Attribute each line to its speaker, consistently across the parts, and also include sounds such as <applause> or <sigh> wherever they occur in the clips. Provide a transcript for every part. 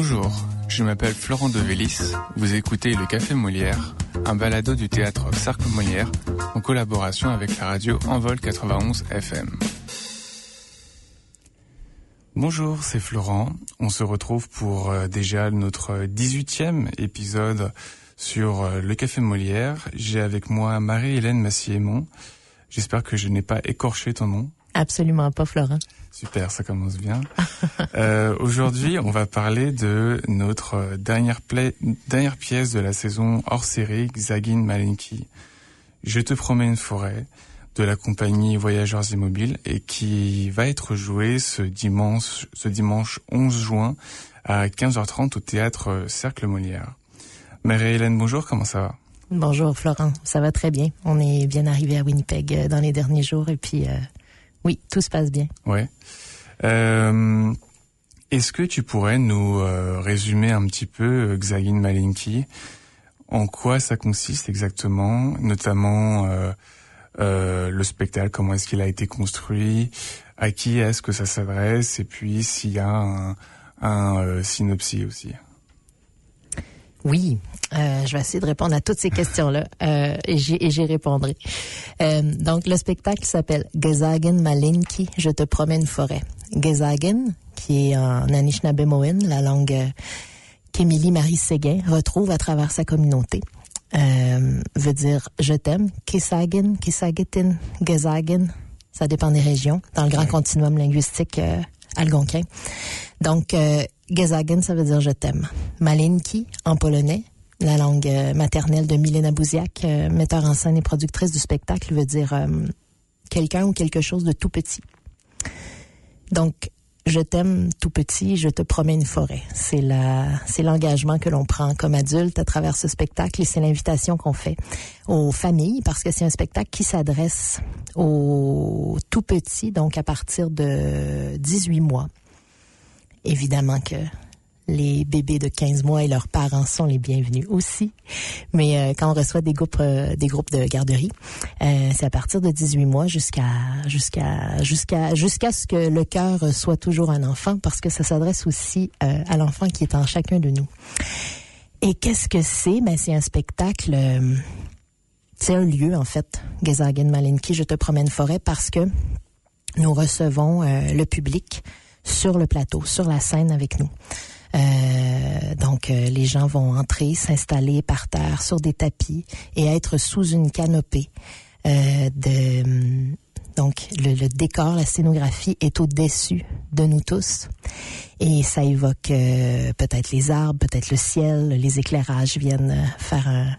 Speaker 1: Bonjour, je m'appelle Florent Devélis. Vous écoutez Le Café Molière, un balado du théâtre Cercle Molière en collaboration avec la radio Envol 91 FM. Bonjour, c'est Florent. On se retrouve pour euh, déjà notre 18e épisode sur euh, Le Café Molière. J'ai avec moi Marie-Hélène Massiémont. J'espère que je n'ai pas écorché ton nom.
Speaker 2: Absolument pas, Florent.
Speaker 1: Super, ça commence bien. <laughs> euh, Aujourd'hui, on va parler de notre euh, dernière, dernière pièce de la saison hors série, Xagin Malenki. Je te promets une forêt de la compagnie Voyageurs Immobiles et qui va être jouée ce dimanche, ce dimanche 11 juin à 15h30 au théâtre euh, Cercle Molière. Marie-Hélène, bonjour, comment ça va?
Speaker 2: Bonjour Florent, ça va très bien. On est bien arrivé à Winnipeg euh, dans les derniers jours et puis oui, tout se passe bien.
Speaker 1: Ouais. Euh, Est-ce que tu pourrais nous euh, résumer un petit peu euh, Xagin Malinki En quoi ça consiste exactement Notamment le spectacle, comment est-ce qu'il a été construit À qui est-ce que ça s'adresse Et puis s'il y a un, un synopsis aussi.
Speaker 2: Oui, euh, je vais essayer de répondre à toutes ces questions-là euh, et j'y répondrai. Euh, donc, le spectacle s'appelle Gezagen Malinki, Je te promets une forêt. Gezagen, qui est en Anishinaabe-Mohin, la langue euh, qu'Émilie Marie Séguin retrouve à travers sa communauté, euh, veut dire je t'aime. Kisagen, Kisagetin, Gezagen, ça dépend des régions, dans le grand continuum linguistique euh, algonquin. Donc, euh, Gezagen, ça veut dire je t'aime. Malinki, en polonais, la langue euh, maternelle de Milena Bouziak, euh, metteur en scène et productrice du spectacle, veut dire euh, quelqu'un ou quelque chose de tout petit. Donc, je t'aime tout petit, je te promets une forêt. C'est la, c'est l'engagement que l'on prend comme adulte à travers ce spectacle et c'est l'invitation qu'on fait aux familles parce que c'est un spectacle qui s'adresse aux tout petits, donc à partir de 18 mois. Évidemment que les bébés de 15 mois et leurs parents sont les bienvenus aussi. Mais euh, quand on reçoit des groupes euh, des groupes de garderie, euh, c'est à partir de 18 mois jusqu'à jusqu'à jusqu'à jusqu'à ce que le cœur soit toujours un enfant parce que ça s'adresse aussi euh, à l'enfant qui est en chacun de nous. Et qu'est-ce que c'est? Ben c'est un spectacle euh, c'est un lieu en fait, Gezagen Malinki, je te promène forêt parce que nous recevons euh, le public sur le plateau, sur la scène avec nous. Euh, donc, euh, les gens vont entrer, s'installer par terre sur des tapis et être sous une canopée. Euh, de, donc, le, le, décor, la scénographie est au-dessus de nous tous. Et ça évoque euh, peut-être les arbres, peut-être le ciel, les éclairages viennent faire un,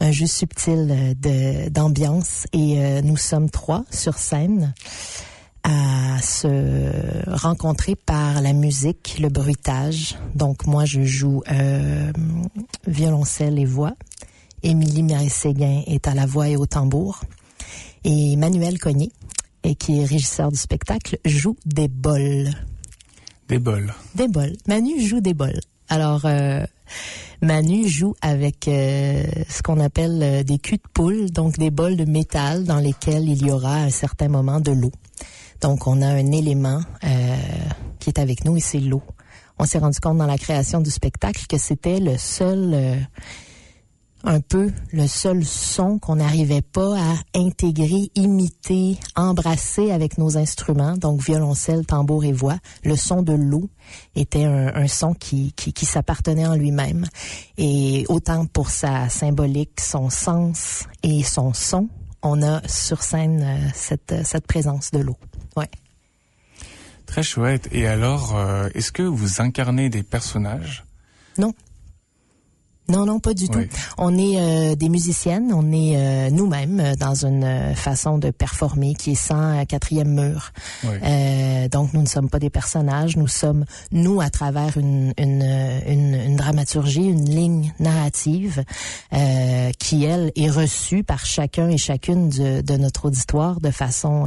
Speaker 2: un jeu subtil d'ambiance. Et nous sommes trois sur scène à se rencontrer par la musique, le bruitage. Donc moi, je joue euh, violoncelle et voix. Émilie Marie-Séguin est à la voix et au tambour. Et Manuel Cogné, et qui est régisseur du spectacle, joue des bols.
Speaker 1: Des bols.
Speaker 2: Des bols. Manu joue des bols. Alors, euh, Manu joue avec euh, ce qu'on appelle euh, des culs de poule, donc des bols de métal dans lesquels il y aura à un certain moment de l'eau. Donc, on a un élément euh, qui est avec nous et c'est l'eau. On s'est rendu compte dans la création du spectacle que c'était le seul, euh, un peu le seul son qu'on n'arrivait pas à intégrer, imiter, embrasser avec nos instruments, donc violoncelle, tambour et voix. Le son de l'eau était un, un, son qui, qui, qui s'appartenait en lui-même. Et autant pour sa symbolique, son sens et son son, on a sur scène euh, cette, cette présence de l'eau. Ouais.
Speaker 1: Très chouette. Et alors, euh, est-ce que vous incarnez des personnages?
Speaker 2: Non. Non, non, pas du oui. tout. On est euh, des musiciennes, on est euh, nous-mêmes dans une façon de performer qui est sans quatrième mur. Oui. donc, nous ne sommes pas des personnages, nous sommes, nous, à travers une, une, une, une dramaturgie, une ligne narrative qui, elle, est reçue par chacun et chacune de, de notre auditoire de façon,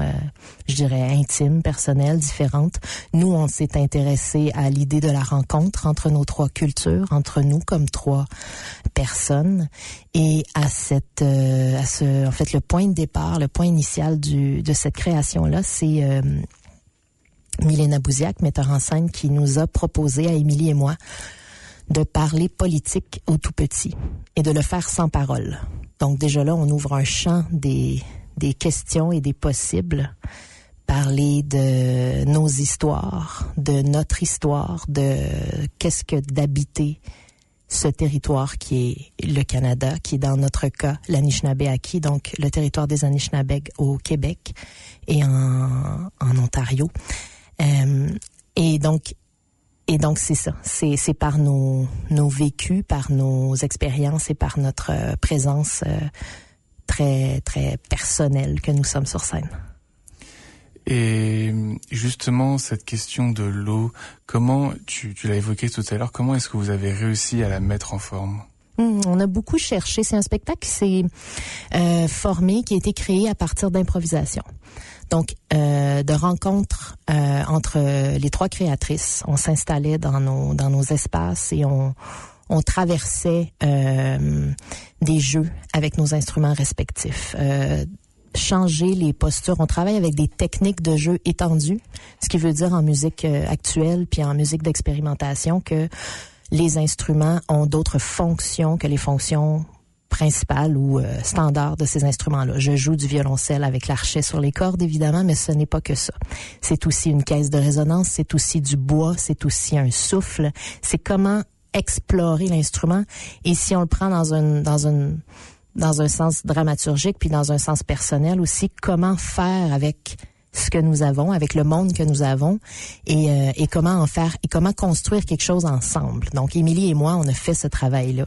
Speaker 2: je dirais, intime, personnelle, différente. Nous, on s'est intéressé à l'idée de la rencontre entre nos trois cultures, entre nous comme trois personne et à cette euh, à ce en fait le point de départ le point initial du de cette création là c'est euh, Milena Bouziak metteur en scène qui nous a proposé à Émilie et moi de parler politique au tout petit et de le faire sans parole. Donc déjà là, on ouvre un champ des, des questions et des possibles. Parler de nos histoires, de notre histoire, de qu'est-ce que d'habiter ce territoire qui est le Canada, qui est dans notre cas l'Anishinaabe donc le territoire des Anishinaabe au Québec et en, Ontario. Euh, et donc, et donc c'est ça, c'est par nos nos vécus, par nos expériences et par notre présence euh, très très personnelle que nous sommes sur scène.
Speaker 1: Et justement, cette question de l'eau, comment, tu, tu l'as évoqué tout à l'heure, comment est-ce que vous avez réussi à la mettre en forme?
Speaker 2: Hum, on a beaucoup cherché. C'est un spectacle qui s'est euh, formé, qui a été créé à partir d'improvisation. Donc, euh, de rencontres euh, entre les trois créatrices. On s'installait dans nos, dans nos espaces et on, on traversait euh, des jeux avec nos instruments respectifs. Changer les postures. On travaille avec des techniques de jeu étendues, ce qui veut dire en musique euh, actuelle puis en musique d'expérimentation que les instruments ont d'autres fonctions que les fonctions principales ou euh, standards de ces instruments-là. Je joue du violoncelle avec l'archet sur les cordes, évidemment, mais ce n'est pas que ça. C'est aussi une caisse de résonance, c'est aussi du bois, c'est aussi un souffle. C'est comment explorer l'instrument. Et si on le prend dans une dans une dans un sens dramaturgique puis dans un sens personnel aussi, comment faire avec ce que nous avons, avec le monde que nous avons, et, euh, et comment en faire, et comment construire quelque chose ensemble. Donc, Émilie et moi, on a fait ce travail-là.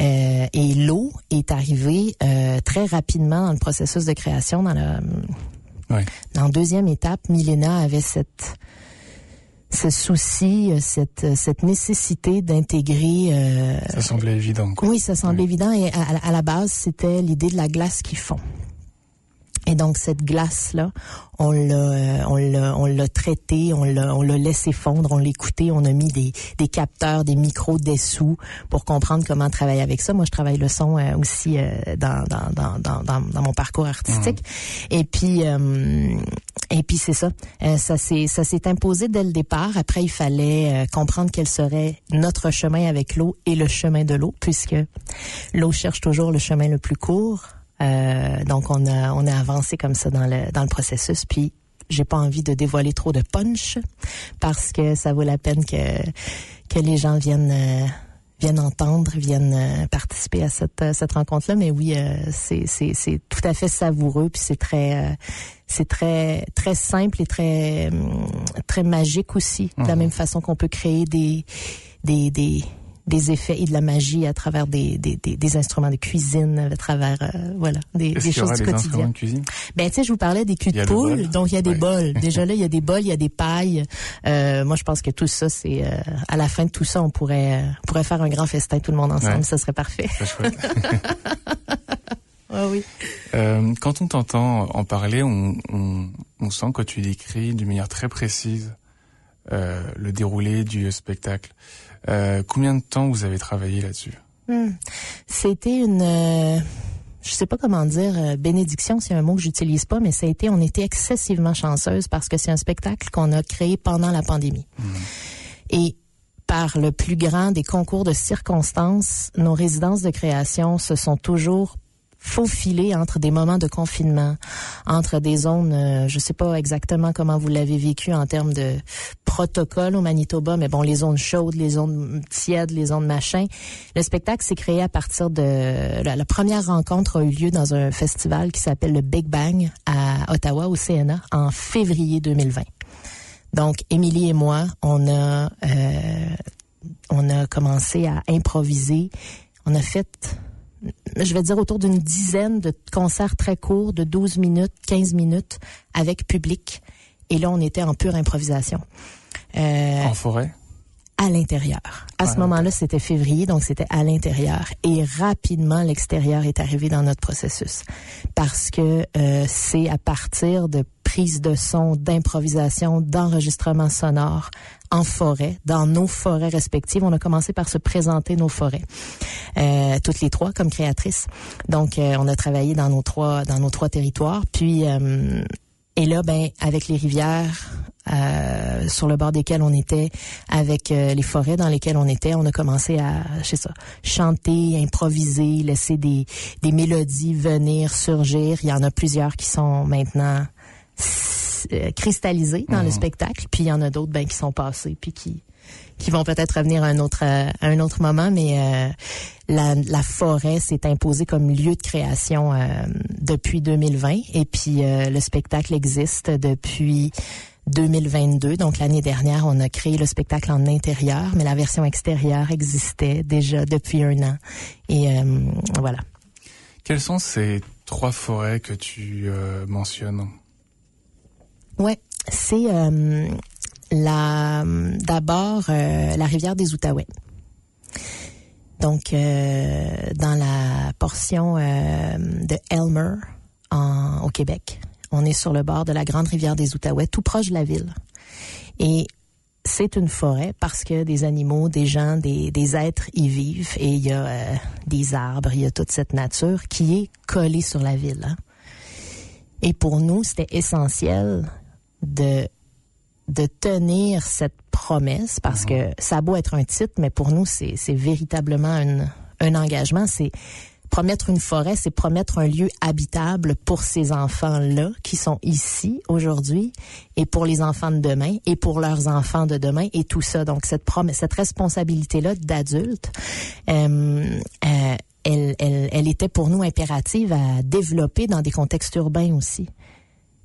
Speaker 2: Euh, et l'eau est arrivée euh, très rapidement dans le processus de création. Dans la,
Speaker 1: Ouais.
Speaker 2: dans la deuxième étape, Milena avait cette ce souci, euh, cette, euh, cette nécessité d'intégrer. euh,
Speaker 1: Ça semblait évident, quoi.
Speaker 2: oui, ça semble
Speaker 1: Oui.
Speaker 2: évident. Et à, à la base, c'était l'idée de la glace qui fond. Et donc cette glace là, on l'a, on l'a, on l'a traité, on l'a, on l'a laissé fondre, on l'a écouté, on a mis des, des capteurs, des micros dessous pour comprendre comment travailler avec ça. Moi, je travaille le son euh, aussi euh, dans, dans, dans, dans, dans, dans mon parcours artistique. Et puis, euh, et puis c'est ça. Euh, ça s'est, ça s'est imposé dès le départ. Après, il fallait euh, comprendre quel serait notre chemin avec l'eau et le chemin de l'eau, puisque l'eau cherche toujours le chemin le plus court. Euh, donc on a on a avancé comme ça dans le dans le processus. Puis j'ai pas envie de dévoiler trop de punch parce que ça vaut la peine que que les gens viennent euh, viennent entendre, viennent euh, participer à cette cette rencontre là mais oui euh, c'est c'est c'est tout à fait savoureux. Puis c'est très euh, c'est très très simple et très hum, très magique aussi de la
Speaker 1: Mhm.
Speaker 2: même façon qu'on peut créer des des des des effets et de la magie à travers des, des, des, des instruments de cuisine, à travers euh, voilà des, choses du quotidien.
Speaker 1: de cuisine?
Speaker 2: Ben tu sais, je vous parlais des culs de poule, donc il y a des
Speaker 1: Ouais.
Speaker 2: bols. <laughs> Déjà là, il y a des bols, il y a des pailles. Euh, moi, je pense que tout ça, c'est euh, à la fin de tout ça, on pourrait on pourrait faire un grand festin tout le monde ensemble,
Speaker 1: Ouais.
Speaker 2: ça serait parfait. Ah <laughs> oui.
Speaker 1: Euh, quand on t'entend en parler, on, on, on sent que tu décris d'une manière très précise euh, le déroulé du spectacle. Euh, combien de temps vous avez travaillé là-dessus?
Speaker 2: Hmm. C'était une, euh, je sais pas comment dire, euh, bénédiction, c'est un mot que j'utilise pas, mais ça a été, on était excessivement chanceuse parce que c'est un spectacle qu'on a créé pendant la pandémie. Et par le plus grand des concours de circonstances, nos résidences de création se sont toujours faufilées entre des moments de confinement, entre des zones, euh, je sais pas exactement comment vous l'avez vécu en termes de protocole au Manitoba, mais bon, les zones chaudes, les zones tièdes, les zones machin. Le spectacle s'est créé à partir de la, la première rencontre a eu lieu dans un festival qui s'appelle le Big Bang à Ottawa au CNA en février 2020. Donc, Émilie et moi, on a euh, on a commencé à improviser. On a fait, je vais dire, autour d'une dizaine de concerts très courts, de 12 minutes, 15 minutes, avec public. Et là, on était en pure improvisation. Euh,
Speaker 1: En forêt?
Speaker 2: À l'intérieur. À ce
Speaker 1: Ouais.
Speaker 2: moment-là, c'était février, donc c'était à l'intérieur. Et rapidement, l'extérieur est arrivé dans notre processus. Parce que euh, c'est à partir de prise de son, d'improvisation, d'enregistrement sonore en forêt, dans nos forêts respectives. On a commencé par se présenter nos forêts, euh, toutes les trois comme créatrices. Donc, euh, on a travaillé dans nos trois dans nos trois territoires. Puis euh, et là, ben, avec les rivières euh, sur le bord desquelles on était, avec euh, les forêts dans lesquelles on était, on a commencé à, je sais ça, chanter, improviser, laisser des, des mélodies venir, surgir. Il y en a plusieurs qui sont maintenant euh, cristallisées dans le mmh. spectacle, puis il y en a d'autres ben, qui sont passés, puis qui qui vont peut-être revenir à un autre à un autre moment, mais euh, la, la, forêt s'est imposée comme lieu de création euh, depuis 2020 et puis euh, le spectacle existe depuis 2022. Donc l'année dernière, on a créé le spectacle en intérieur, mais la version extérieure existait déjà depuis un an. Et voilà.
Speaker 1: Quelles sont ces trois forêts que tu mentionnes?
Speaker 2: Ouais, c'est la d'abord euh, la rivière des Outaouais. Donc euh, dans la portion euh, de Elmer en, au Québec, on est sur le bord de la grande rivière des Outaouais, tout proche de la ville. Et c'est une forêt parce que des animaux, des gens, des, des êtres y vivent et il y a des arbres, il y a toute cette nature qui est collée sur la ville. Hein. Et pour nous, c'était essentiel de de tenir cette promesse parce que mhm. ça a beau être un titre, mais pour nous, c'est véritablement un, un engagement. C'est promettre une forêt, c'est promettre un lieu habitable pour ces enfants-là qui sont ici aujourd'hui et pour les enfants de demain et pour leurs enfants de demain et tout ça. Donc cette promesse, cette responsabilité-là d'adulte, euh, euh, elle, elle, elle était pour nous impérative à développer dans des contextes urbains aussi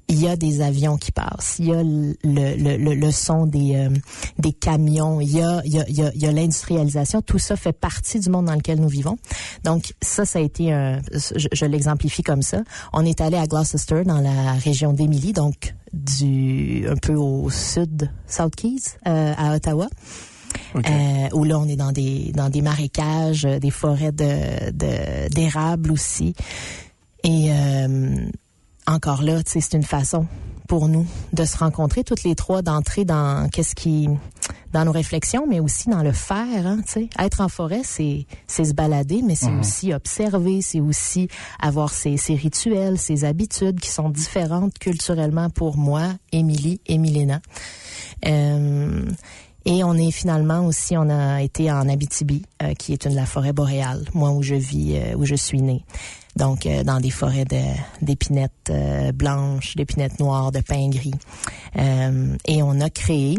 Speaker 2: il y a des avions qui passent, il y a le, le, le, le son des, euh, des camions, il y a, il y a, il y a, l'industrialisation, tout ça fait partie du monde dans lequel nous vivons. Donc ça, ça a été un, je, je l'exemplifie comme ça. On est allé à Gloucester dans la région d'Émilie, donc du un peu au sud, South Keys, euh, à Ottawa. Euh, où là on est dans des dans des marécages, des forêts de d'érables aussi. Et euh, encore là, c'est une façon pour nous de se rencontrer toutes les trois, d'entrer dans qu'est-ce qui dans nos réflexions, mais aussi dans le faire. Hein, Être en forêt, c'est c'est se balader, mais c'est mhm. aussi observer, c'est aussi avoir ses, ses rituels, ses habitudes qui sont différentes culturellement pour moi, Émilie et Milena. Euh, et on est finalement aussi, on a été en Abitibi, euh, qui est une la forêt boréale, moi où je vis, euh, où je suis née donc euh, dans des forêts d'épinettes euh, blanches, d'épinettes noires, de pins gris. Euh, et on a créé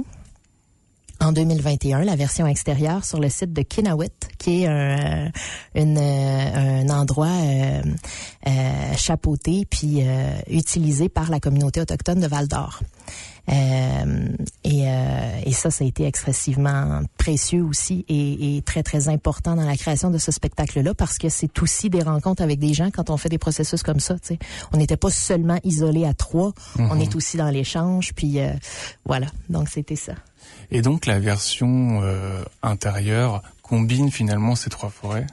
Speaker 2: en 2021 la version extérieure sur le site de Kinawit, qui est un, un endroit chapeauté puis utilisé par la communauté autochtone de Val d'Or. Euh, et, euh, et, ça, ça a été excessivement précieux aussi et, et, très, très important dans la création de ce spectacle-là parce que c'est aussi des rencontres avec des gens quand on fait des processus comme ça. sais. On n'était pas seulement isolé à trois, on mhm. est aussi dans l'échange. Puis euh, voilà, donc c'était ça.
Speaker 1: Et donc la version euh, intérieure combine finalement ces trois forêts?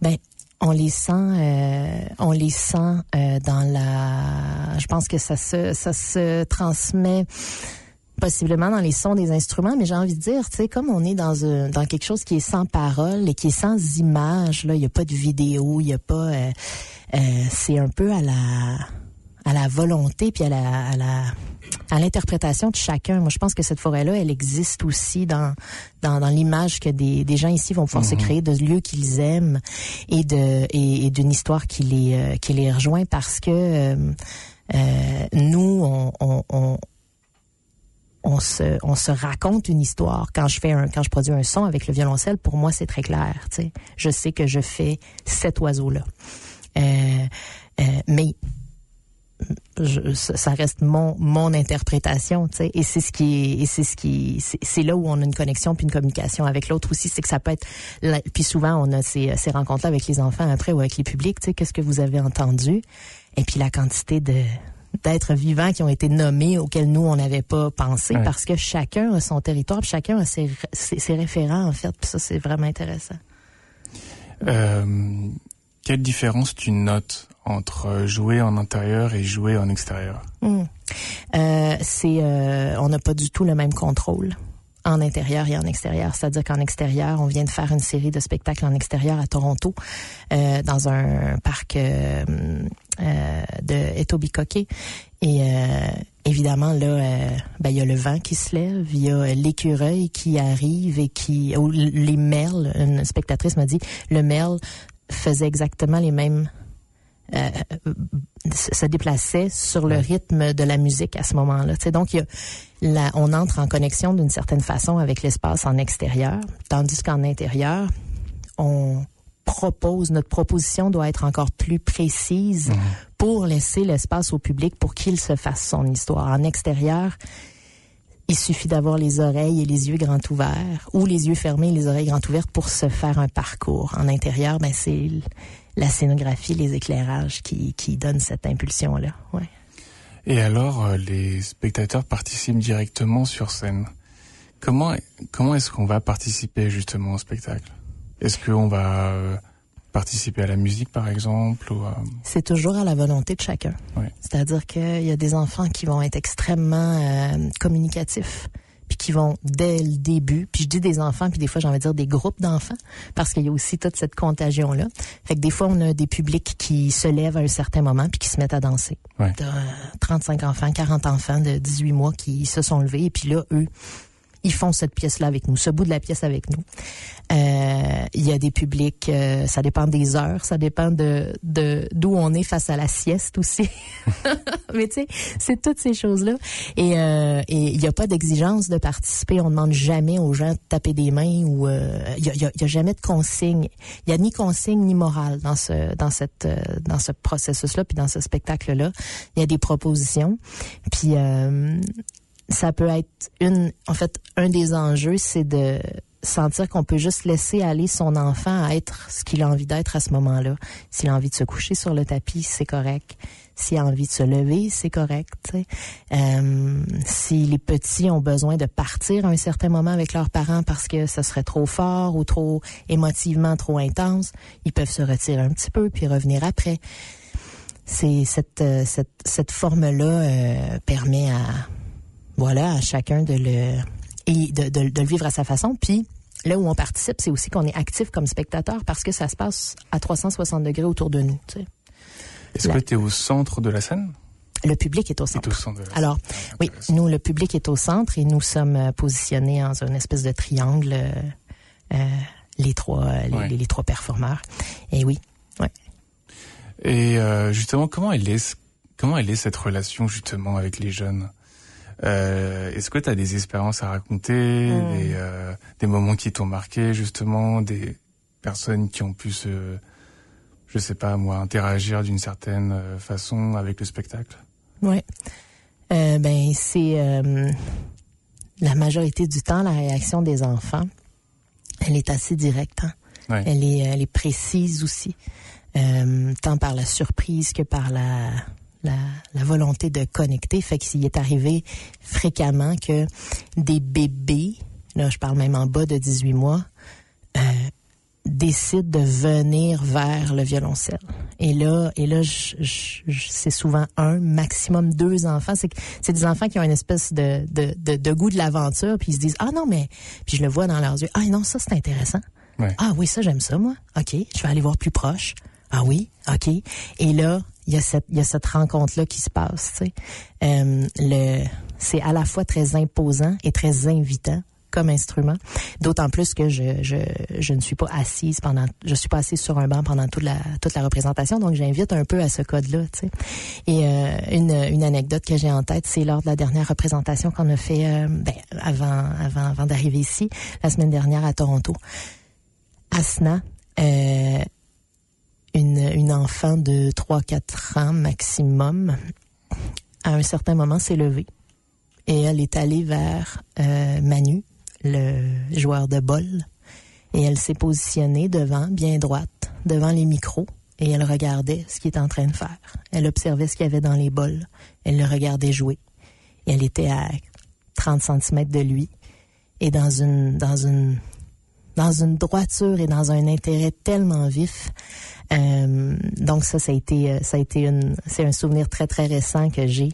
Speaker 2: Ben, on les sent, euh, on les sent euh, dans la. Je pense que ça se, ça se transmet possiblement dans les sons des instruments, mais j'ai envie de dire, tu sais, comme on est dans un, dans quelque chose qui est sans parole et qui est sans image, là, il y a pas de vidéo, il y a pas, euh, c'est un peu à la, à la volonté puis à la, à la à l'interprétation de chacun. Moi, je pense que cette forêt-là, elle existe aussi dans dans, dans l'image que des, des gens ici vont pouvoir se mhm. créer de lieux qu'ils aiment et de et, d'une histoire qui les euh, qui les rejoint parce que euh, euh, nous on, on, on on se, on se raconte une histoire. Quand je fais un, quand je produis un son avec le violoncelle, pour moi, c'est très clair. Tu sais. Je sais que je fais cet oiseau-là. Euh, euh, mais je, ça reste mon mon interprétation, tu sais, et c'est ce qui et c'est ce qui c'est là où on a une connexion puis une communication avec l'autre aussi, c'est que ça peut être puis souvent on a ces, ces rencontres là avec les enfants après ou avec les publics, tu sais, qu'est-ce que vous avez entendu? Et puis la quantité de d'êtres vivants qui ont été nommés auxquels nous on n'avait pas pensé parce que chacun a son territoire, puis chacun a ses, ses, référents en fait, puis ça c'est vraiment intéressant.
Speaker 1: Euh, quelle différence tu notes entre jouer en intérieur et jouer en extérieur
Speaker 2: hmm. euh, C'est, euh, on n'a pas du tout le même contrôle. en intérieur et en extérieur. C'est-à-dire qu'en extérieur, on vient de faire une série de spectacles en extérieur à Toronto, euh, dans un parc de Etobicoke. Et évidemment, là, ben, il y a le vent qui se lève, il y a l'écureuil qui arrive et qui... Ou les merles, une spectatrice m'a dit, le merle faisait exactement les mêmes euh, se déplaçait sur le rythme de la musique à ce moment-là. donc, il y a, on entre en connexion d'une certaine façon avec l'espace en extérieur, tandis qu'en intérieur, on propose, notre proposition doit être encore plus précise mmh. pour laisser l'espace au public pour qu'il se fasse son histoire. En extérieur, il suffit d'avoir les oreilles et les yeux grands ouverts, ou les yeux fermés et les oreilles grands ouvertes pour se faire un parcours. En intérieur, ben c'est la scénographie, les éclairages qui, qui donnent cette impulsion-là. Ouais.
Speaker 1: Et alors, euh, les spectateurs participent directement sur scène. Comment, comment est-ce qu'on va participer justement au spectacle? Est-ce qu'on va euh, participer à la musique, par exemple ou,
Speaker 2: C'est toujours à la volonté de chacun. C'est-à-dire qu'il y a des enfants qui vont être extrêmement euh, communicatifs puis qui vont dès le début, puis je dis des enfants, puis des fois j'ai envie de dire des groupes d'enfants, parce qu'il y a aussi toute cette contagion-là. Fait que des fois, on a des publics qui se lèvent à un certain moment, puis qui se mettent à danser.
Speaker 1: Ouais.
Speaker 2: 35 enfants, 40 enfants de 18 mois qui se sont levés, et puis là, eux, ils font cette pièce-là avec nous, ce bout de la pièce avec nous. Euh, il y a des publics, euh, ça dépend des heures, ça dépend de d'où on est face à la sieste aussi. <laughs> Mais tu sais, c'est toutes ces choses-là. Et euh, il n'y a pas d'exigence de participer. On demande jamais aux gens de taper des mains ou il y a, y, a, jamais de consigne. Il y a ni consigne ni morale dans ce dans cette dans ce processus-là puis dans ce spectacle-là. Il y a des propositions. Puis ça peut être une, en fait, un des enjeux, c'est de sentir qu'on peut juste laisser aller son enfant à être ce qu'il a envie d'être à ce moment-là. S'il a envie de se coucher sur le tapis, c'est correct. S'il a envie de se lever, c'est correct. Euh, si les petits ont besoin de partir à un certain moment avec leurs parents parce que ce serait trop fort ou trop émotivement trop intense, ils peuvent se retirer un petit peu puis revenir après. C'est cette, euh, cette, cette forme-là euh, permet à voilà, à chacun de le et de, de, de le vivre à sa façon. Puis là où on participe, c'est aussi qu'on est actif comme spectateur parce que ça se passe à 360 degrés autour de nous. Tu sais.
Speaker 1: Est-ce que tu es au centre de la scène?
Speaker 2: Le public est au centre.
Speaker 1: Est au centre
Speaker 2: Alors,
Speaker 1: scène.
Speaker 2: oui, nous, le public est au centre et nous sommes euh, positionnés dans une espèce de triangle, euh, euh les trois, les,
Speaker 1: Ouais.
Speaker 2: les, trois performeurs. Et oui, ouais.
Speaker 1: Et euh, justement, comment elle est, comment elle est cette relation justement avec les jeunes? Euh, Est-ce que tu as des expériences à raconter,
Speaker 2: Mm.
Speaker 1: des, euh, des moments qui t'ont marqué justement, des personnes qui ont pu se, je sais pas moi, interagir d'une certaine euh, façon avec le spectacle?
Speaker 2: Ouais. Euh, ben c'est euh, la majorité du temps la réaction des enfants. Elle est assez directe. Hein?
Speaker 1: Ouais.
Speaker 2: Elle est elle est précise aussi, euh, tant par la surprise que par la la, la volonté de connecter. Fait qu'il est arrivé fréquemment que des bébés, là je parle même en bas de 18 mois, euh, décident de venir vers le violoncelle. Et là, et là, c'est souvent un, maximum deux enfants. C'est, des enfants qui ont une espèce de, de, de, de goût de l'aventure, puis ils se disent ah non mais, puis je le vois dans leurs yeux, ah non ça c'est intéressant.
Speaker 1: Ouais.
Speaker 2: Ah oui ça j'aime ça moi. Ok, je vais aller voir plus proche. Ah oui, ok. Et là il y a cette il y a cette rencontre là qui se passe. Tu sais, Euh, le c'est à la fois très imposant et très invitant comme instrument. D'autant plus que je, je, je ne suis pas assise pendant, je suis pas assise sur un banc pendant toute la, toute la représentation, donc j'invite un peu à ce code-là, tu sais. Et euh, une, une anecdote que j'ai en tête, c'est lors de la dernière représentation qu'on a fait, euh, ben, avant, avant, avant d'arriver ici, la semaine dernière à Toronto. Asna, euh, une, enfant de 3-4 ans maximum, à un certain moment s'est levée et elle est allée vers euh, Manu, le joueur de bol, et elle s'est positionnée devant, bien droite, devant les micros, et elle regardait ce qu'il était en train de faire. Elle observait ce qu'il y avait dans les bols. Elle le regardait jouer. Et elle était à 30 cm de lui, et dans une, dans une, dans une droiture et dans un intérêt tellement vif. Euh, donc ça, ça a été, euh, ça a été une, c'est un souvenir très très récent que j'ai.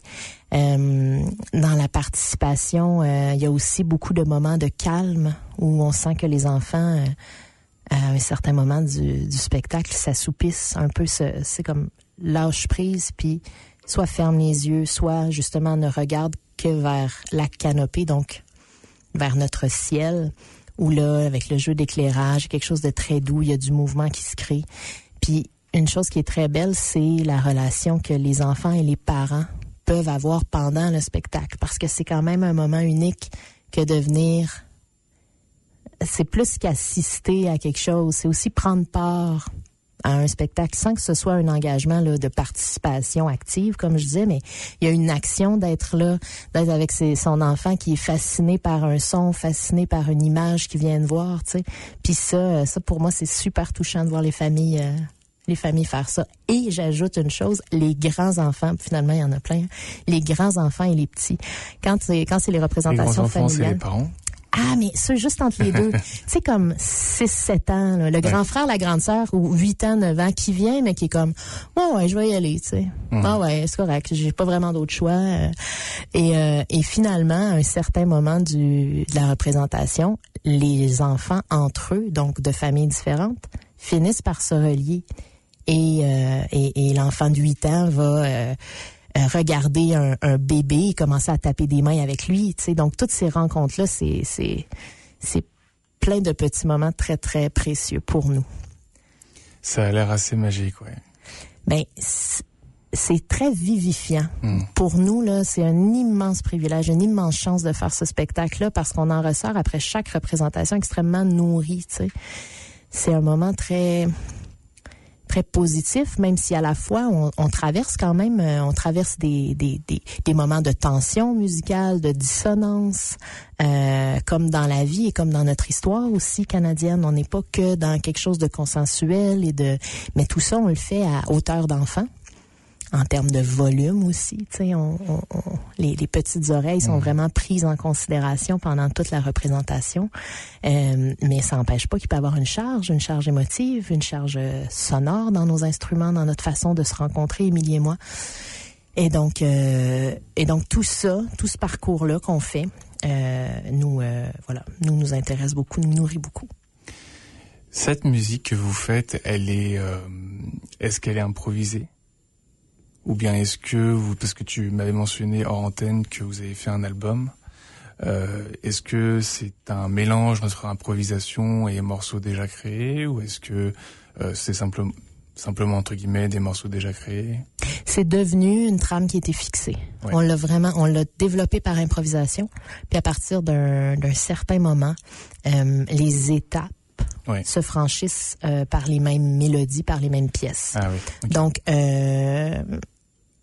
Speaker 2: Euh, dans la participation, euh, il y a aussi beaucoup de moments de calme où on sent que les enfants, euh, à un certain moment du, spectacle, s'assoupissent un peu. C'est comme lâche prise, puis soit ferme les yeux, soit justement ne regarde que vers la canopée, donc vers notre ciel, où là, avec le jeu d'éclairage, quelque chose de très doux, il y a du mouvement qui se crée. Puis une chose qui est très belle, c'est la relation que les enfants et les parents peuvent avoir pendant le spectacle, parce que c'est quand même un moment unique que de venir. C'est plus qu'assister à quelque chose, c'est aussi prendre part à un spectacle sans que ce soit un engagement là, de participation active, comme je disais, mais il y a une action d'être là, d'être avec ses, son enfant qui est fasciné par un son, fasciné par une image qu'il vient de voir, tu sais. Puis ça, ça pour moi, c'est super touchant de voir les familles. Euh, les familles faire ça. Et j'ajoute une chose, les grands enfants, finalement il y en a plein, les grands enfants et les petits. Quand c'est quand c'est les représentations
Speaker 1: les grands enfants,
Speaker 2: familiales.
Speaker 1: les parents.
Speaker 2: Ah, mais ceux juste entre les deux. <laughs> tu sais, comme 6-7 ans, là, le grand frère, la grande sœur, ou 8 ans, 9 ans, qui vient, mais qui est comme, ouais, ouais, je vais y aller, tu sais.
Speaker 1: Mhm.
Speaker 2: Ah ouais, c'est correct, j'ai pas vraiment d'autre choix. euh. Et, euh, et finalement, à un certain moment du, de la représentation, les enfants entre eux, donc de familles différentes, finissent par se relier. Et, euh, et, et l'enfant de 8 ans va... euh, regarder un, un bébé et commencer à taper des mains avec lui. Tu sais. Donc, toutes ces rencontres-là, c'est, c'est, c'est plein de petits moments très, très précieux pour nous.
Speaker 1: Ça a l'air assez magique, ouais.
Speaker 2: Ben, c'est- très vivifiant.
Speaker 1: Mm.
Speaker 2: Pour nous, là, c'est un immense privilège, une immense chance de faire ce spectacle-là parce qu'on en ressort après chaque représentation extrêmement nourrie. Tu sais. C'est un moment très très positif, même si à la fois on, on traverse quand même, euh, on traverse des, des, des, des moments de tension musicale, de dissonance, euh, comme dans la vie et comme dans notre histoire aussi canadienne. On n'est pas que dans quelque chose de consensuel et de, mais tout ça on le fait à hauteur d'enfant en termes de volume aussi. Tu sais, on, on- on- les, les petites oreilles sont vraiment prises en considération pendant toute la représentation. Euh, mais ça n'empêche pas qu'il peut y avoir une charge, une charge émotive, une charge euh, sonore dans nos instruments, dans notre façon de se rencontrer, Émilie et moi. Et donc, euh, et donc tout ça, tout ce parcours-là qu'on fait, euh, nous, voilà, nous nous intéresse beaucoup, nous nourrit beaucoup.
Speaker 1: Cette musique que vous faites, elle est, est-ce qu'elle est improvisée? Ou bien est-ce que vous, parce que tu m'avais mentionné hors antenne que vous avez fait un album, euh, est-ce que c'est un mélange entre improvisation et morceaux déjà créés, ou est-ce que euh, c'est simplement, simplement entre guillemets des morceaux déjà créés?
Speaker 2: C'est devenu une trame qui était fixée.
Speaker 1: Ouais.
Speaker 2: On l'a vraiment, on l'a développé par improvisation. Puis à partir d'un certain moment, euh, les étapes se franchissent euh, par les mêmes mélodies, par les mêmes pièces.
Speaker 1: Ah oui.
Speaker 2: Donc, euh,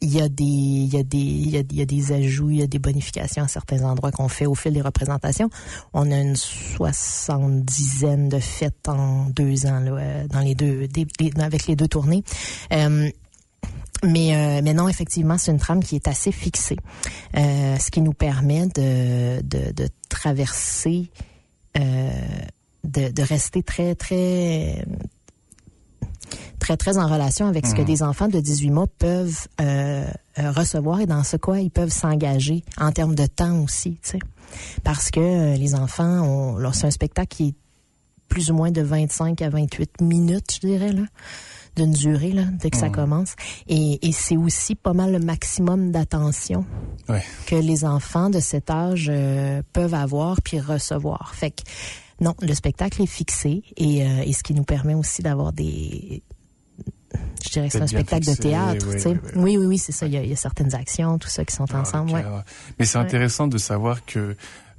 Speaker 2: il y a des, il y a des, il y a, des ajouts, il y a des bonifications à certains endroits qu'on fait au fil des représentations. On a une soixante-dizaine de fêtes en deux ans, là, euh, dans les deux, des- des- avec les deux tournées. Euh, mais, euh, mais non, effectivement, c'est une trame qui est assez fixée, euh, ce qui nous permet de, de, de traverser, euh, de, de rester très, très, très, très en relation avec ce que
Speaker 1: Mhm.
Speaker 2: des enfants de 18 mois peuvent euh, euh, recevoir et dans ce quoi ils peuvent s'engager en termes de temps aussi, tu sais. Parce que euh, les enfants, c'est un spectacle qui est plus ou moins de 25 à 28 minutes, je dirais, là d'une durée là, dès que ça
Speaker 1: Mhm.
Speaker 2: commence. Et, et c'est aussi pas mal le maximum d'attention
Speaker 1: Ouais.
Speaker 2: que les enfants de cet âge euh, peuvent avoir puis recevoir. Fait que non, le spectacle est fixé et, euh, et ce qui nous permet aussi d'avoir des je dirais que c'est un spectacle de théâtre,
Speaker 1: oui,
Speaker 2: tu sais.
Speaker 1: oui, oui.
Speaker 2: Oui, oui, oui, c'est ça. Il y, a, il y a certaines actions, tout ça qui sont
Speaker 1: Ah,
Speaker 2: ensemble. ouais.
Speaker 1: Mais c'est
Speaker 2: Ouais.
Speaker 1: intéressant de savoir que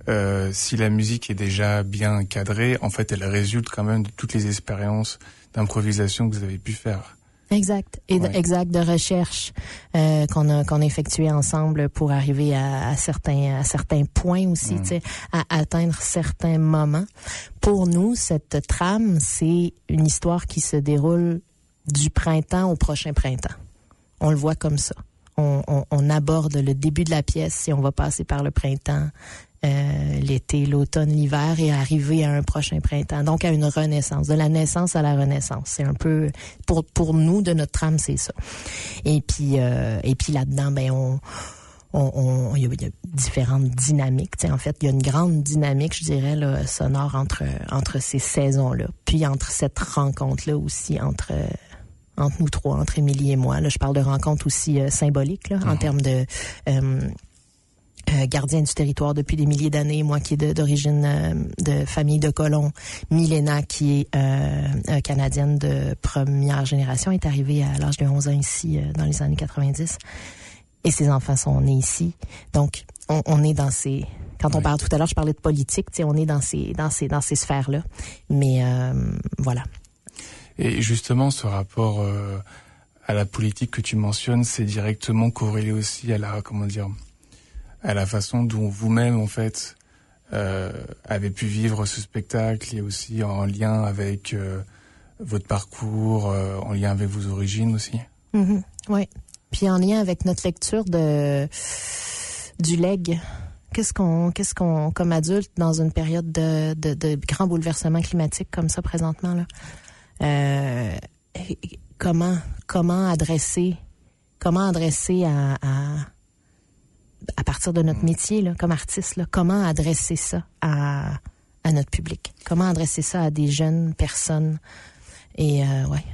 Speaker 1: euh, si la musique est déjà bien cadrée, en fait, elle résulte quand même de toutes les expériences d'improvisation que vous avez pu faire.
Speaker 2: Exact, et
Speaker 1: Ouais.
Speaker 2: exact de recherche euh, qu'on a qu'on a effectué ensemble pour arriver à, à certains à certains points aussi,
Speaker 1: Mm.
Speaker 2: à atteindre certains moments. Pour nous, cette trame, c'est une histoire qui se déroule du printemps au prochain printemps. On le voit comme ça. On, on, on aborde le début de la pièce et on va passer par le printemps, euh, l'été, l'automne, l'hiver et arriver à un prochain printemps. Donc à une renaissance, de la naissance à la renaissance. C'est un peu pour pour nous de notre trame, c'est ça. Et puis euh, et puis là-dedans, ben on il, y a, différentes dynamiques. en fait, il y a une grande dynamique, je dirais, là, sonore entre entre ces saisons-là, puis entre cette rencontre-là aussi entre entre nous trois, entre Émilie et moi. Là, je parle de rencontre aussi euh, symbolique là, en mhm. termes de euh, euh, gardien du territoire depuis des milliers d'années, moi qui est d'origine euh, de, famille de colons, Milena qui est euh, canadienne de première génération, est arrivée à l'âge de 11 ans ici dans les années 90 et ses enfants sont nés ici. Donc on, on est dans ces quand on parle tout à l'heure, je parlais de politique, on est dans ces dans ces dans ces sphères là. Mais voilà.
Speaker 1: Et justement, ce rapport à la politique que tu mentionnes, c'est directement corrélé aussi à la comment dire à la façon dont vous-même, en fait, euh, avez pu vivre ce spectacle et aussi en lien avec euh, votre parcours, euh, en lien avec vos origines aussi.
Speaker 2: Mm-hmm. oui. Puis en lien avec notre lecture de du leg. Qu'est-ce qu'on, qu'est-ce qu'on, comme adulte, dans une période de, de, de grands bouleversements climatiques comme ça présentement là, euh, comment, comment adresser, comment adresser à, à partir de notre métier là, comme artiste, là, comment adresser ça à, à notre public? Comment adresser ça à des jeunes personnes? Et euh, ouais.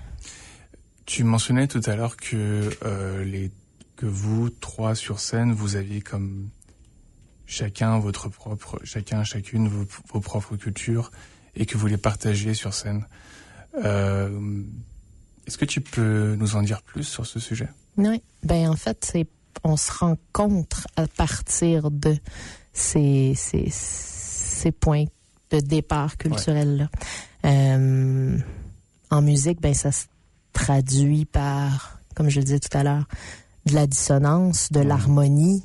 Speaker 1: Tu mentionnais tout à l'heure que euh, les que vous trois sur scène, vous aviez comme chacun votre propre, chacun chacune vos, vos propres cultures et que vous les partagez sur scène. Euh, Est-ce que tu peux nous en dire plus sur ce sujet?
Speaker 2: Oui, ben en fait c'est on se rencontre à partir de ces, ces, ces points de départ culturels-là. Euh, en musique, ben ça se traduit par, comme je le disais tout à l'heure, de la dissonance, de l'harmonie,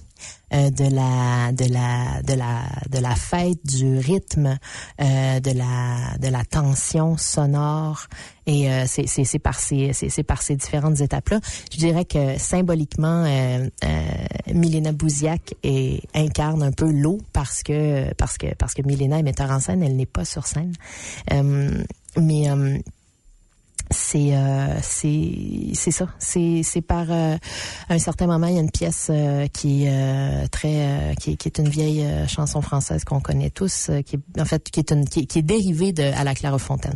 Speaker 2: euh, de la de la de la de la fête, du rythme, euh, de la de la tension sonore et euh, c'est c'est par ces c'est par ces différentes étapes là. Je dirais que symboliquement euh, Milena Bouziak incarne un peu l'eau parce que parce que parce que Milena est metteur en scène, elle n'est pas sur scène. mais c'est euh, c'est ça. C'est c'est par euh, un certain moment il y a une pièce euh, qui est très qui, qui, est une vieille chanson française qu'on connaît tous qui est en fait qui est une qui, est dérivée de à la Clairefontaine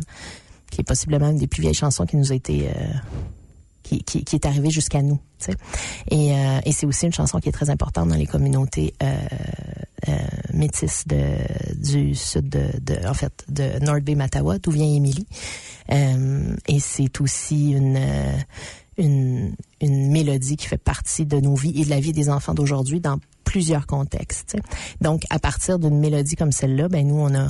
Speaker 2: qui est possiblement une des plus vieilles chansons qui nous a été qui, est arrivée jusqu'à nous. Sais. Et, c'est aussi une chanson qui est très importante dans les communautés euh, euh, métisses du sud de, en fait, de North Bay Matawa, d'où vient Émilie. Euh, et c'est aussi une, euh, une, une mélodie qui fait partie de nos vies et de la vie des enfants d'aujourd'hui dans plusieurs contextes. Donc, à partir d'une mélodie comme celle-là, ben nous, on a,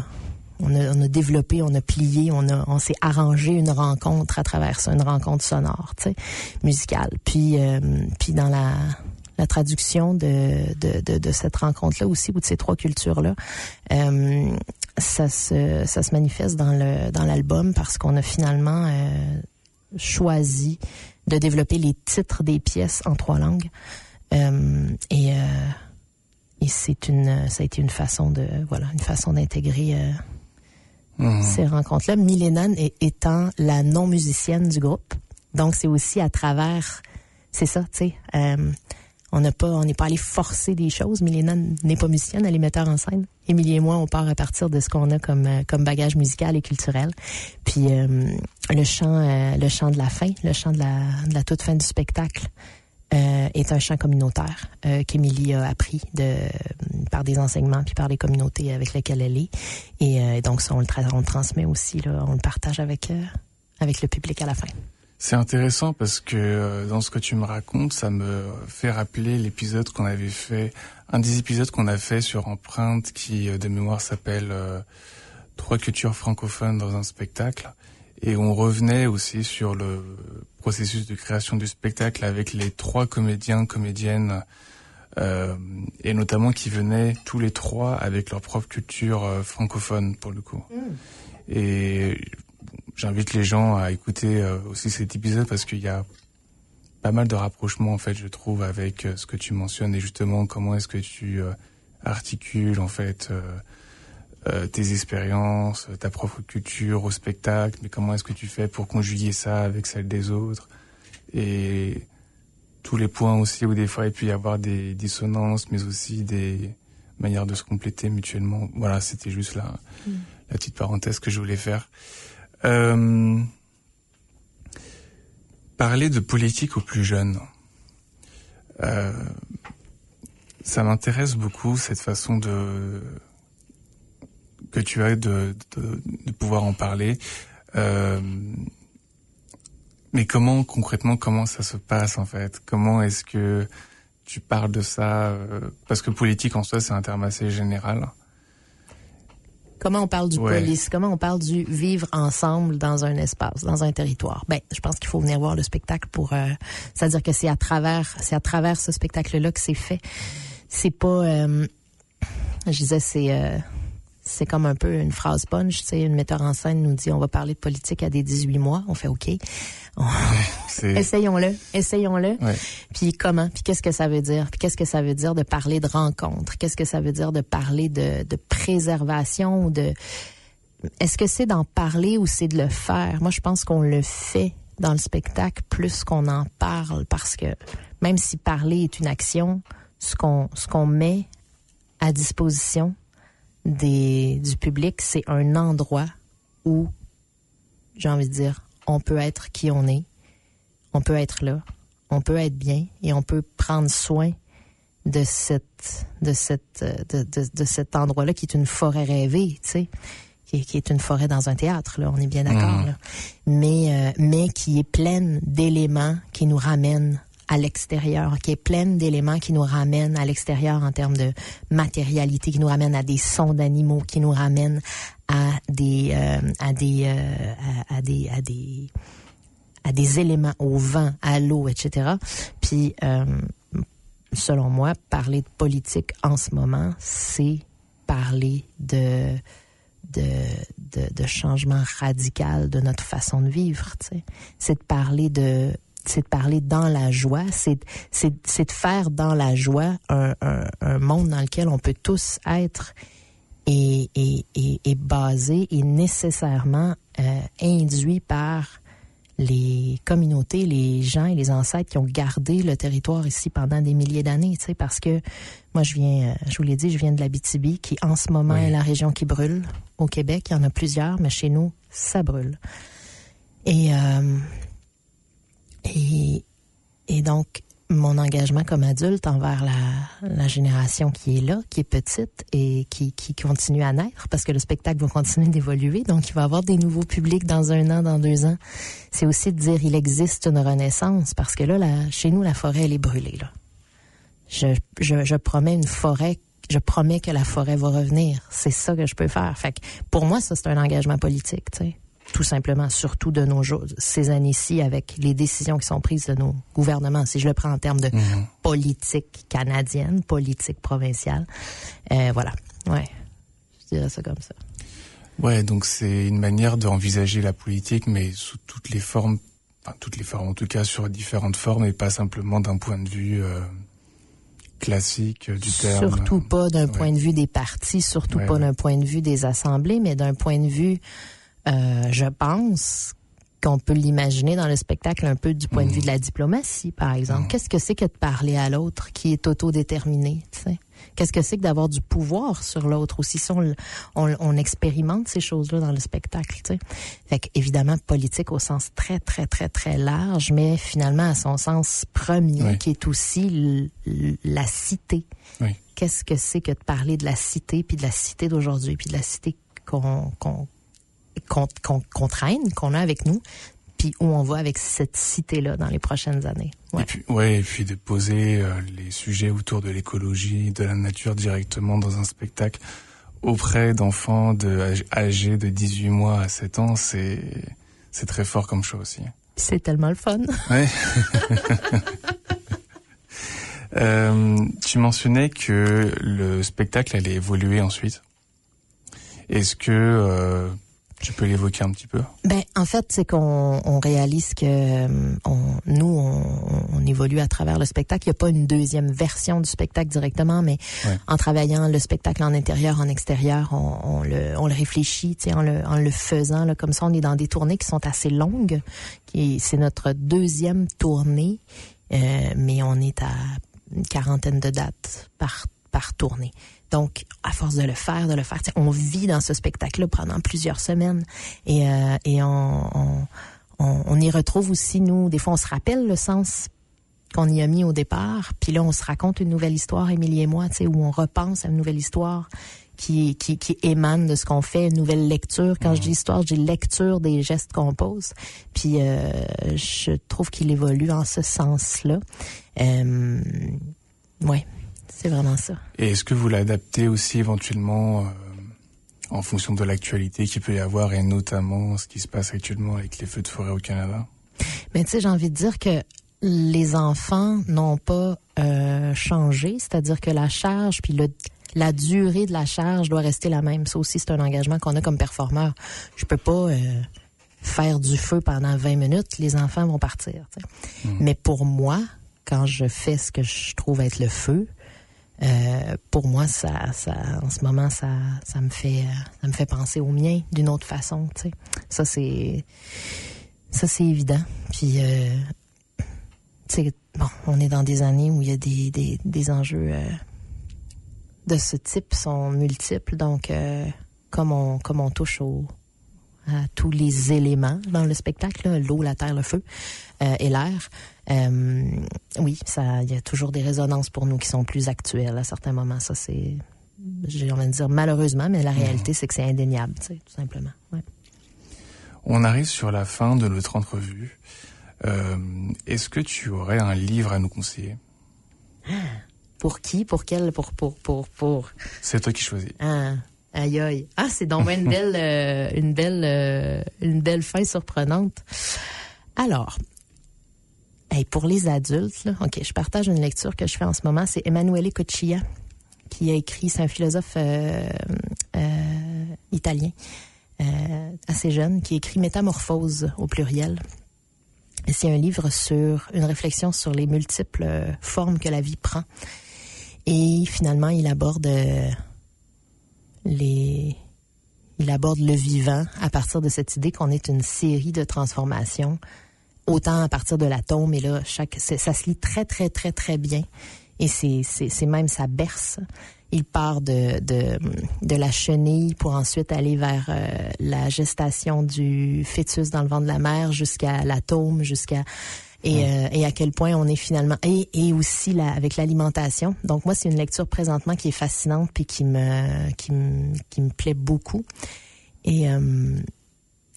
Speaker 2: on a, on a développé, on a plié, on a, on s'est arrangé une rencontre à travers ça, une rencontre sonore, tu sais, musicale. Puis, euh, puis dans la la traduction de, de, de, de cette rencontre-là aussi ou de ces trois cultures-là, euh, ça se ça se manifeste dans le dans l'album parce qu'on a finalement euh, choisi de développer les titres des pièces en trois langues euh, et euh, et c'est une ça a été une façon de voilà une façon d'intégrer euh, mmh. ces rencontres là Milenan étant la non musicienne du groupe donc c'est aussi à travers c'est ça tu sais euh, on n'a pas, on n'est pas allé forcer des choses. Milena n'est pas musicienne, elle est metteur en scène. Émilie et moi, on part à partir de ce qu'on a comme euh, comme bagage musical et culturel. Puis euh, le chant, euh, le chant de la fin, le chant de la, de la toute fin du spectacle. Est un chant communautaire qu'Émilie a appris de par des enseignements puis par les communautés avec lesquelles elle est et donc ça on le, transmet aussi là, on le partage avec avec le public à la fin.
Speaker 1: C'est intéressant parce que euh, dans ce que tu me racontes, ça me fait rappeler l'épisode qu'on avait fait, un des épisodes qu'on a fait sur Empreinte qui euh, de mémoire s'appelle euh, Trois cultures francophones dans un spectacle. Et on revenait aussi sur le processus de création du spectacle avec les trois comédiens, comédiennes, euh, et notamment qui venaient tous les trois avec leur propre culture francophone pour le coup. Mm. Et j'invite les gens à écouter euh, aussi cet épisode parce qu'il y a pas mal de rapprochements en fait, je trouve, avec euh, ce que tu mentionnes et justement comment est-ce que tu euh, articules en fait euh, tes expériences, ta propre culture au spectacle, mais comment est-ce que tu fais pour conjuguer ça avec celle des autres? Et tous les points aussi où des fois il peut y avoir des dissonances, mais aussi des manières de se compléter mutuellement. Voilà, c'était juste la, mm. la petite parenthèse que je voulais faire. Euh, parler de politique aux plus jeunes. Euh, ça m'intéresse beaucoup cette façon de que tu as de, de, de pouvoir en parler. Euh, mais comment concrètement comment ça se passe en fait? Comment est-ce que tu parles de ça euh, Parce que politique en soi c'est un terme assez général.
Speaker 2: Comment on parle du police? Comment on parle du vivre ensemble dans un espace, dans un territoire? Ben, je pense qu'il faut venir voir le spectacle pour. Euh, C'est-à-dire que c'est à travers, c'est à travers ce spectacle-là que c'est fait. C'est pas. Euh, je disais, c'est. Euh, c'est comme un peu une phrase punch, tu sais, une metteur en scène nous dit on va parler de politique à des 18 mois, on fait OK. <laughs> <laughs> essayons-le, essayons-le. Puis comment, puis qu'est-ce que ça veut dire? Puis qu'est-ce que ça veut dire de parler de rencontre Qu'est-ce que ça veut dire de parler de, de préservation de Est-ce que c'est d'en parler ou c'est de le faire? Moi, je pense qu'on le fait dans le spectacle plus qu'on en parle parce que même si parler est une action, ce qu'on ce qu'on met à disposition des, du public, c'est un endroit où, j'ai envie de dire, on peut être qui on est, on peut être là, on peut être bien et on peut prendre soin de cette de cette de, de, de cet endroit-là qui est une forêt rêvée, tu sais, qui, qui, est une forêt dans un théâtre, là, on est bien d'accord, mmh. mais euh, mais qui est pleine d'éléments qui nous ramènent à l'extérieur, qui est pleine d'éléments qui nous ramènent à l'extérieur en termes de matérialité, qui nous ramènent à des sons d'animaux, qui nous ramènent à des euh, à des euh, à, des à des à des éléments au vent, à l'eau, etc. Puis euh, selon moi, parler de politique en ce moment, c'est parler de de, de, de, changement radical de notre façon de vivre. C'est de parler de c'est de parler dans la joie, c'est c'est de faire dans la joie un, un, un, monde dans lequel on peut tous être et, et, et, et basé et nécessairement euh, induit par les communautés, les gens et les ancêtres qui ont gardé le territoire ici pendant des milliers d'années, tu sais, parce que moi je viens, euh, je vous l'ai dit, je viens de la BTB, qui en ce moment est la région qui brûle au Québec. Il y en a plusieurs, mais chez nous, ça brûle. Et euh, et, et donc, mon engagement comme adulte envers la, génération qui est là, qui est petite et qui, continue à naître, parce que le spectacle va continuer d'évoluer, donc il va avoir des nouveaux publics dans un an, dans deux ans. C'est aussi de dire il existe une renaissance, parce que là, chez nous, la forêt, elle est brûlée. Je, je promets une forêt je promets que la forêt va revenir. C'est ça que je peux faire. Fait que pour moi, ça, c'est un engagement politique, tu sais tout simplement, surtout de nos jours, ces années-ci, avec les décisions qui sont prises de nos gouvernements. Si je le prends en termes de mhm. politique canadienne, politique provinciale, euh, voilà, ouais, je dirais ça comme ça.
Speaker 1: Ouais, donc c'est une manière d'envisager la politique, mais sous toutes les formes, enfin toutes les formes, en tout cas sur différentes formes, et pas simplement d'un point de vue euh, classique du terme.
Speaker 2: Surtout pas d'un point de vue des partis, surtout pas d'un point de vue des assemblées, mais d'un point de vue euh, je pense qu'on peut l'imaginer dans le spectacle un peu du point de vue de la diplomatie, par exemple. Qu'est-ce que c'est que de parler à l'autre qui est autodéterminé, Qu'est-ce que c'est que d'avoir du pouvoir sur l'autre aussi? Si on, on, expérimente ces choses-là dans le spectacle, tu Fait évidemment, politique au sens très, très, très, très large, mais finalement à son sens premier, qui est aussi la cité. Qu'est-ce que c'est que de parler de la cité, puis de la cité d'aujourd'hui, puis de la cité qu'on qu'on traîne, qu'on a avec nous, puis où on va avec cette cité-là dans les prochaines années.
Speaker 1: Ouais. Et puis, ouais, et puis de poser euh, les sujets autour de l'écologie, de la nature directement dans un spectacle auprès d'enfants de, âgés de 18 mois à 7 ans, c'est c'est très fort comme chose aussi.
Speaker 2: C'est tellement le fun. <laughs>
Speaker 1: Ouais. <laughs> euh, tu mentionnais que le spectacle allait évoluer ensuite. Est-ce que euh, Tu peux l'évoquer un petit peu?
Speaker 2: Ben, en fait, c'est qu'on on réalise que euh, on, nous, on, on, évolue à travers le spectacle. Il n'y a pas une deuxième version du spectacle directement, mais
Speaker 1: Ouais.
Speaker 2: en travaillant le spectacle en intérieur, en extérieur, on, on le, on le réfléchit, tu sais, en le, en le faisant. Là, comme ça, on est dans des tournées qui sont assez longues. Qui, c'est notre deuxième tournée, euh, mais on est à une quarantaine de dates par, par tournée. Donc, à force de le faire, de le faire, on vit dans ce spectacle-là pendant plusieurs semaines et, euh, et on, on, on, y retrouve aussi, nous, des fois, on se rappelle le sens qu'on y a mis au départ, puis là, on se raconte une nouvelle histoire, Émilie et moi, où on repense à une nouvelle histoire qui, qui, qui émane de ce qu'on fait, une nouvelle lecture. Quand je dis histoire, je dis lecture des gestes qu'on pose. Puis euh, je trouve qu'il évolue en ce sens-là. Euh, ouais, c'est vraiment ça.
Speaker 1: Et est-ce que vous l'adaptez aussi éventuellement euh, en fonction de l'actualité qu'il peut y avoir et notamment ce qui se passe actuellement avec les feux de forêt au Canada?
Speaker 2: Mais tu sais, j'ai envie de dire que les enfants n'ont pas euh, changé, c'est-à-dire que la charge puis le la durée de la charge doit rester la même. Ça aussi, c'est un engagement qu'on a comme performeur. Je peux pas euh, faire du feu pendant 20 minutes, les enfants vont partir. sais. Mais pour moi, quand je fais ce que je trouve être le feu, euh, pour moi, ça, ça, en ce moment, ça, ça me fait, euh, ça me fait penser au mien d'une autre façon. Tu sais. Ça, c'est, ça, c'est évident. Puis, euh, bon, on est dans des années où il y a des, des, des enjeux euh, de ce type sont multiples. Donc, euh, comme on, comme on touche au, à tous les éléments dans le spectacle, l'eau, la terre, le feu et l'air, euh, oui, ça, il y a toujours des résonances pour nous qui sont plus actuelles à certains moments. Ça, c'est, j'ai envie de dire malheureusement, mais la réalité, c'est que c'est indéniable, tu sais, tout simplement. Ouais.
Speaker 1: On arrive sur la fin de notre entrevue. Euh, est-ce que tu aurais un livre à nous conseiller? <gasps>
Speaker 2: Pour qui, pour quel, pour, pour, pour, pour.
Speaker 1: C'est toi qui choisis.
Speaker 2: Ah, aïe aïe. Ah, c'est donc bien une <laughs> belle, euh, une belle, euh, une belle fin surprenante. Alors, hey, pour les adultes, là, ok, je partage une lecture que je fais en ce moment. C'est Emanuele Cochilla qui a écrit. C'est un philosophe euh, euh, italien, euh, assez jeune, qui écrit Métamorphose au pluriel. C'est un livre sur une réflexion sur les multiples euh, formes que la vie prend. Et finalement, il aborde euh, les il aborde le vivant à partir de cette idée qu'on est une série de transformations, autant à partir de l'atome, et là, chaque, ça se lit très, très, très, très bien. Et c'est, c'est, c'est même sa berce. Il part de, de, de la chenille pour ensuite aller vers euh, la gestation du fœtus dans le ventre de la mère jusqu'à l'atome, jusqu'à et, euh, et à quel point on est finalement et, et aussi la, avec l'alimentation. Donc moi c'est une lecture présentement qui est fascinante puis qui me qui me qui me plaît beaucoup. Et euh,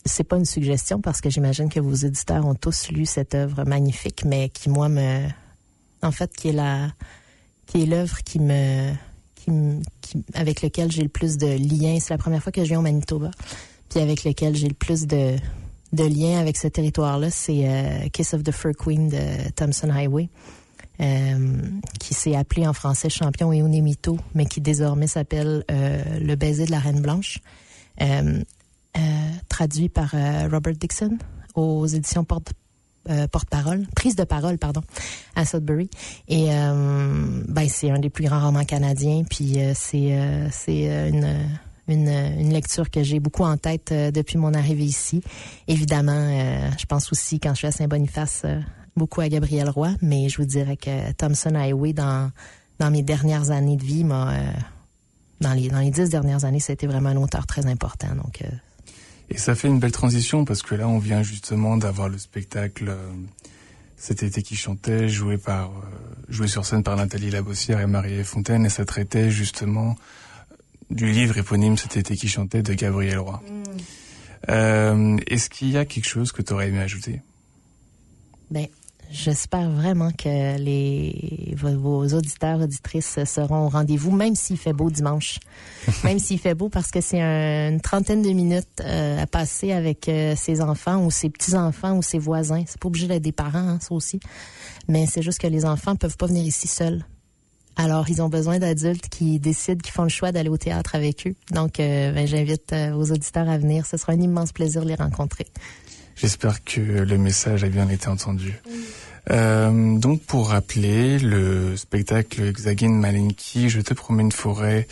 Speaker 2: c'est pas une suggestion parce que j'imagine que vos éditeurs ont tous lu cette œuvre magnifique, mais qui moi me en fait qui est la qui est l'œuvre qui me qui, qui- avec lequel j'ai le plus de liens. C'est la première fois que je viens au Manitoba, puis avec lequel j'ai le plus de de liens avec ce territoire-là, c'est euh, Kiss of the Fur Queen de Thompson Highway, euh, qui s'est appelé en français Champion et Onemito, mais qui désormais s'appelle euh, Le baiser de la Reine Blanche, euh, traduit par euh, Robert Dixon aux éditions Porte euh, porte-parole, prise de parole, pardon, à Sudbury. Et euh, ben c'est un des plus grands romans canadiens. Puis euh, c'est euh, c'est euh, une une, une lecture que j'ai beaucoup en tête euh, depuis mon arrivée ici. Évidemment, euh, je pense aussi quand je suis à Saint-Boniface euh, beaucoup à Gabriel Roy, mais je vous dirais que Thompson Highway dans dans mes dernières années de vie m'a euh, dans les dans les dix dernières années, été vraiment un auteur très important. Donc euh,
Speaker 1: Et ça fait une belle transition parce que là, on vient justement d'avoir le spectacle euh, cet été qui chantait, joué par, euh, joué sur scène par Nathalie Labossière et Marie Fontaine, et ça traitait justement du livre éponyme cet été qui chantait de Gabriel Roy. Euh, Est-ce qu'il y a quelque chose que tu aurais aimé ajouter?
Speaker 2: Ben, j'espère vraiment que les vos, auditeurs auditrices seront au rendez-vous, même s'il fait beau dimanche, <laughs> même s'il fait beau, parce que c'est un- une trentaine de minutes euh, à passer avec euh, ses enfants ou ses petits enfants ou ses voisins. C'est pas obligé d'être des parents, hein, ça aussi, mais c'est juste que les enfants peuvent pas venir ici seuls. Alors, ils ont besoin d'adultes qui décident, qui font le choix d'aller au théâtre avec eux. Donc, euh, ben, j'invite vos auditeurs à venir. Ce sera un immense plaisir de les rencontrer.
Speaker 1: J'espère que le message a bien été entendu. Euh, donc, pour rappeler, le spectacle Xagin Malenki, Je te promets une forêt,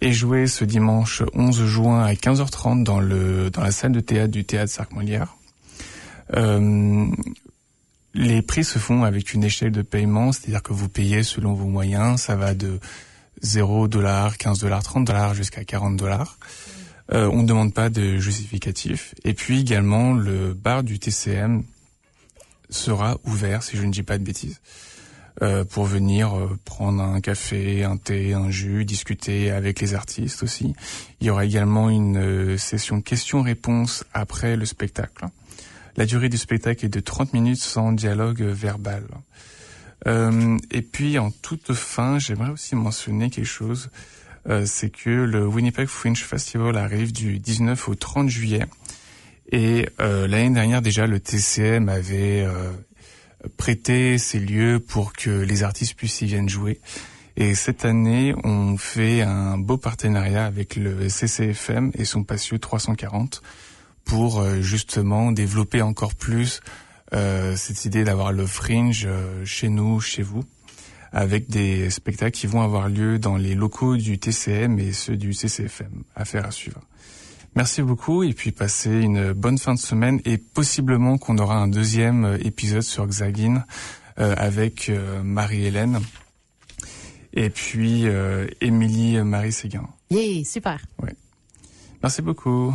Speaker 1: est joué ce dimanche 11 juin à 15h30 dans le dans la salle de théâtre du théâtre Sarc-Molière. Euh, les prix se font avec une échelle de paiement, c'est-à-dire que vous payez selon vos moyens. Ça va de 0 dollars, 15 dollars, 30 dollars jusqu'à 40 dollars. Euh, on ne demande pas de justificatif. Et puis également, le bar du TCM sera ouvert, si je ne dis pas de bêtises, euh, pour venir euh, prendre un café, un thé, un jus, discuter avec les artistes aussi. Il y aura également une euh, session questions-réponses après le spectacle. La durée du spectacle est de 30 minutes sans dialogue verbal. Euh, et puis en toute fin, j'aimerais aussi mentionner quelque chose, euh, c'est que le Winnipeg Fringe Festival arrive du 19 au 30 juillet. Et euh, l'année dernière déjà, le TCM avait prêté ses lieux pour que les artistes puissent y viennent jouer. Et cette année, on fait un beau partenariat avec le CCFM et son patio 340 pour euh, justement développer encore plus euh, cette idée d'avoir le fringe euh, chez nous, chez vous, avec des spectacles qui vont avoir lieu dans les locaux du TCM et ceux du CCFM. Affaire à suivre. Merci beaucoup et puis passez une bonne fin de semaine et possiblement qu'on aura un deuxième épisode sur Xagin avec Marie-Hélène et puis Émilie Marie Séguin.
Speaker 2: Yeah, super.
Speaker 1: Ouais. Merci beaucoup.